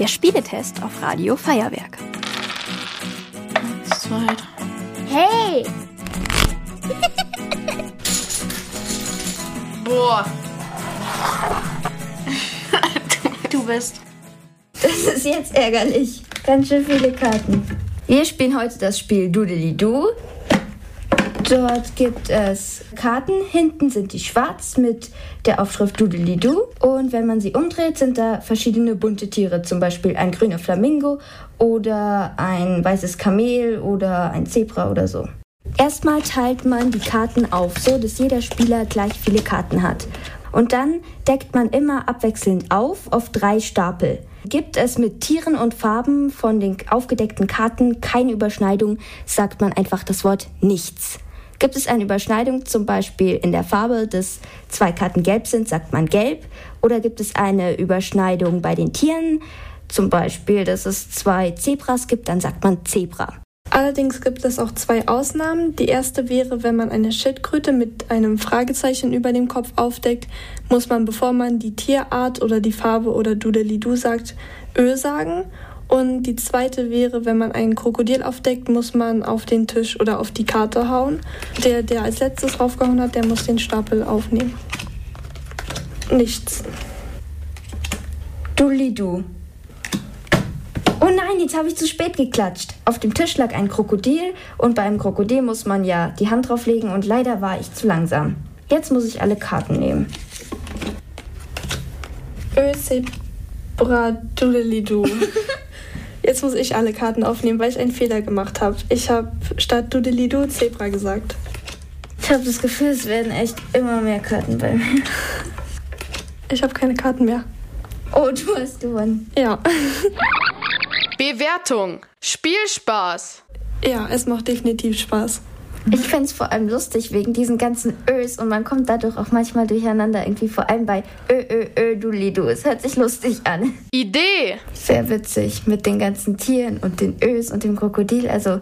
Der Spieletest auf Radio Feuerwerk. Eins, zwei, drei. Hey! Boah. du bist. Das ist jetzt ärgerlich. Ganz schön viele Karten. Wir spielen heute das Spiel Doodly-Doo. Dort gibt es Karten. Hinten sind die schwarz mit der Aufschrift Doodly-Doo. Und wenn man sie umdreht, sind da verschiedene bunte Tiere. Zum Beispiel ein grüner Flamingo oder ein weißes Kamel oder ein Zebra oder so. Erstmal teilt man die Karten auf, so dass jeder Spieler gleich viele Karten hat. Und dann deckt man immer abwechselnd auf auf drei Stapel. Gibt es mit Tieren und Farben von den aufgedeckten Karten keine Überschneidung, sagt man einfach das Wort nichts. Gibt es eine Überschneidung zum Beispiel in der Farbe, dass zwei Karten gelb sind, sagt man gelb? Oder gibt es eine Überschneidung bei den Tieren, zum Beispiel, dass es zwei Zebras gibt, dann sagt man Zebra. Allerdings gibt es auch zwei Ausnahmen. Die erste wäre, wenn man eine Schildkröte mit einem Fragezeichen über dem Kopf aufdeckt, muss man, bevor man die Tierart oder die Farbe oder Doodly-Doo sagt, Ö sagen. Und die zweite wäre, wenn man einen Krokodil aufdeckt, muss man auf den Tisch oder auf die Karte hauen. Der, der als letztes draufgehauen hat, der muss den Stapel aufnehmen. Nichts. Doodly-Doo. Oh nein, jetzt habe ich zu spät geklatscht. Auf dem Tisch lag ein Krokodil und bei einem Krokodil muss man ja die Hand drauflegen und leider war ich zu langsam. Jetzt muss ich alle Karten nehmen. Ö, Zebra, Doodly-Doo. Jetzt muss ich alle Karten aufnehmen, weil ich einen Fehler gemacht habe. Ich habe statt Doodly-Doo Zebra gesagt. Ich habe das Gefühl, es werden echt immer mehr Karten bei mir. Ich habe keine Karten mehr. Oh, du hast gewonnen. Ja. Bewertung. Spielspaß. Ja, es macht definitiv Spaß. Ich finde es vor allem lustig wegen diesen ganzen Ös und man kommt dadurch auch manchmal durcheinander irgendwie, vor allem bei Ö, Ö, Ö, Duli, Du. Es hört sich lustig an. Idee. Sehr witzig mit den ganzen Tieren und den Ös und dem Krokodil. Also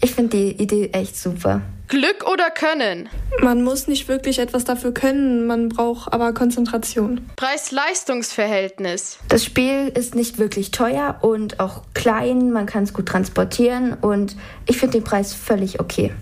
ich finde die Idee echt super. Glück oder Können. Man muss nicht wirklich etwas dafür können, man braucht aber Konzentration. Preis-Leistungs-Verhältnis. Das Spiel ist nicht wirklich teuer und auch klein, man kann es gut transportieren und ich finde den Preis völlig okay.